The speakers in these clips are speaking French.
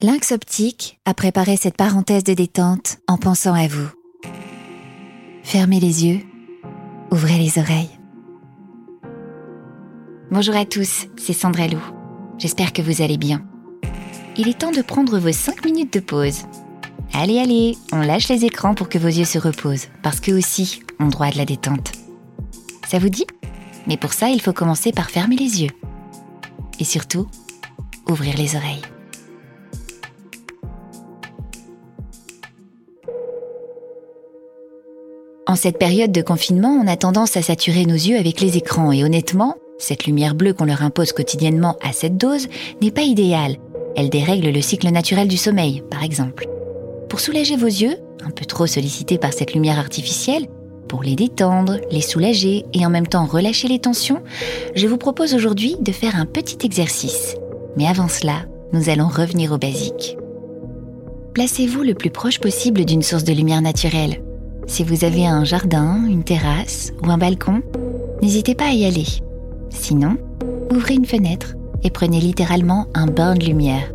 Lynx Optique a préparé cette parenthèse de détente en pensant à vous. Fermez les yeux, ouvrez les oreilles. Bonjour à tous, c'est Sandra Lou. J'espère que vous allez bien. Il est temps de prendre vos 5 minutes de pause. Allez, allez, on lâche les écrans pour que vos yeux se reposent, parce qu'eux aussi ont droit à de la détente. Ça vous dit? Mais pour ça, il faut commencer par fermer les yeux. Et surtout, ouvrir les oreilles. En cette période de confinement, on a tendance à saturer nos yeux avec les écrans et honnêtement, cette lumière bleue qu'on leur impose quotidiennement à cette dose n'est pas idéale. Elle dérègle le cycle naturel du sommeil, par exemple. Pour soulager vos yeux, un peu trop sollicités par cette lumière artificielle, pour les détendre, les soulager et en même temps relâcher les tensions, je vous propose aujourd'hui de faire un petit exercice. Mais avant cela, nous allons revenir au basique. Placez-vous le plus proche possible d'une source de lumière naturelle, si vous avez un jardin, une terrasse ou un balcon, n'hésitez pas à y aller. Sinon, ouvrez une fenêtre et prenez littéralement un bain de lumière.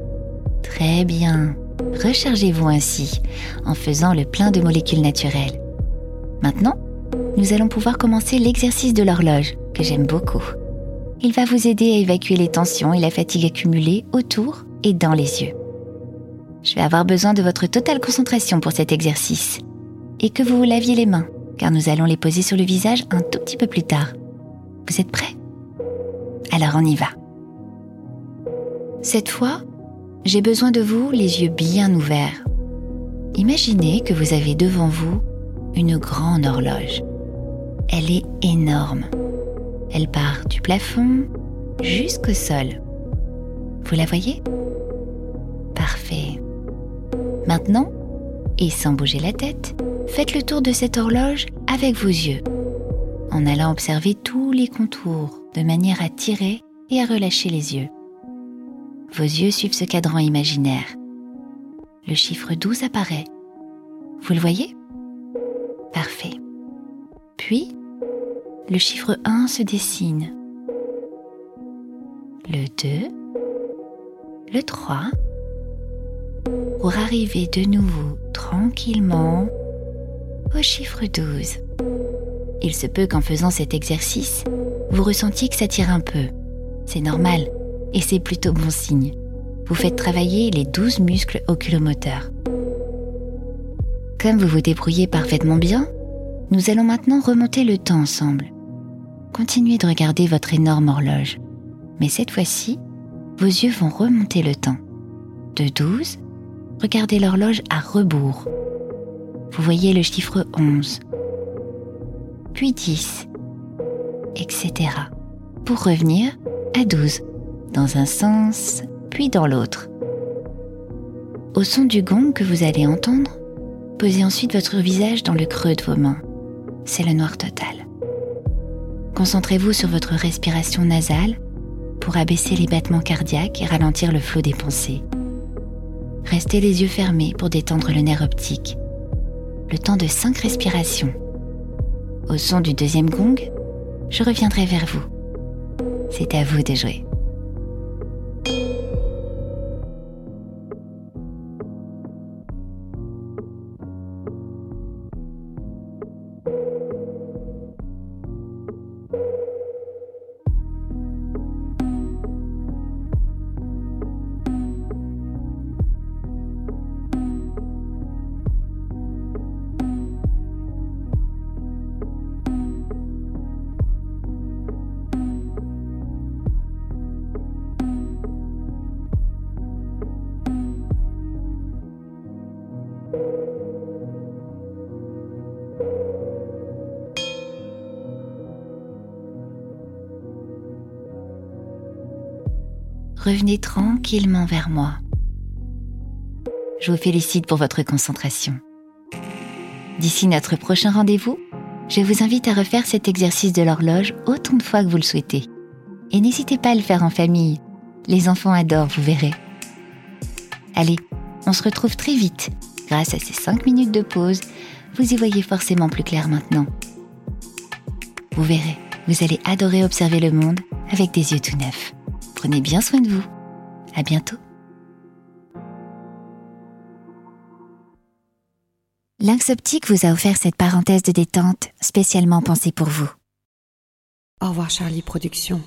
Très bien. Rechargez-vous ainsi en faisant le plein de molécules naturelles. Maintenant, nous allons pouvoir commencer l'exercice de l'horloge, que j'aime beaucoup. Il va vous aider à évacuer les tensions et la fatigue accumulée autour et dans les yeux. Je vais avoir besoin de votre totale concentration pour cet exercice et que vous vous laviez les mains, car nous allons les poser sur le visage un tout petit peu plus tard. Vous êtes prêts? Alors on y va. Cette fois, j'ai besoin de vous les yeux bien ouverts. Imaginez que vous avez devant vous une grande horloge. Elle est énorme. Elle part du plafond jusqu'au sol. Vous la voyez? Parfait. Maintenant, et sans bouger la tête, faites le tour de cette horloge avec vos yeux, en allant observer tous les contours de manière à tirer et à relâcher les yeux. Vos yeux suivent ce cadran imaginaire. Le chiffre 12 apparaît. Vous le voyez? Parfait. Puis, le chiffre 1 se dessine. Le 2, le 3, pour arriver de nouveau tranquillement au chiffre 12. Il se peut qu'en faisant cet exercice, vous ressentiez que ça tire un peu. C'est normal et c'est plutôt bon signe. Vous faites travailler les 12 muscles oculomoteurs. Comme vous vous débrouillez parfaitement bien, nous allons maintenant remonter le temps ensemble. Continuez de regarder votre énorme horloge, mais cette fois-ci, vos yeux vont remonter le temps. De 12, regardez l'horloge à rebours vous voyez le chiffre 11, puis 10, etc. Pour revenir à 12, dans un sens, puis dans l'autre. Au son du gong que vous allez entendre, posez ensuite votre visage dans le creux de vos mains. C'est le noir total. Concentrez-vous sur votre respiration nasale pour abaisser les battements cardiaques et ralentir le flot des pensées. Restez les yeux fermés pour détendre le nerf optique le temps de cinq respirations. Au son du deuxième gong, je reviendrai vers vous. C'est à vous de jouer. Revenez tranquillement vers moi. Je vous félicite pour votre concentration. D'ici notre prochain rendez-vous, je vous invite à refaire cet exercice de l'horloge autant de fois que vous le souhaitez. Et n'hésitez pas à le faire en famille. Les enfants adorent, vous verrez. Allez, on se retrouve très vite. Grâce à ces 5 minutes de pause, vous y voyez forcément plus clair maintenant. Vous verrez, vous allez adorer observer le monde avec des yeux tout neufs. Prenez bien soin de vous. À bientôt. Lynx Optique vous a offert cette parenthèse de détente spécialement pensée pour vous. Au revoir Charlie Productions.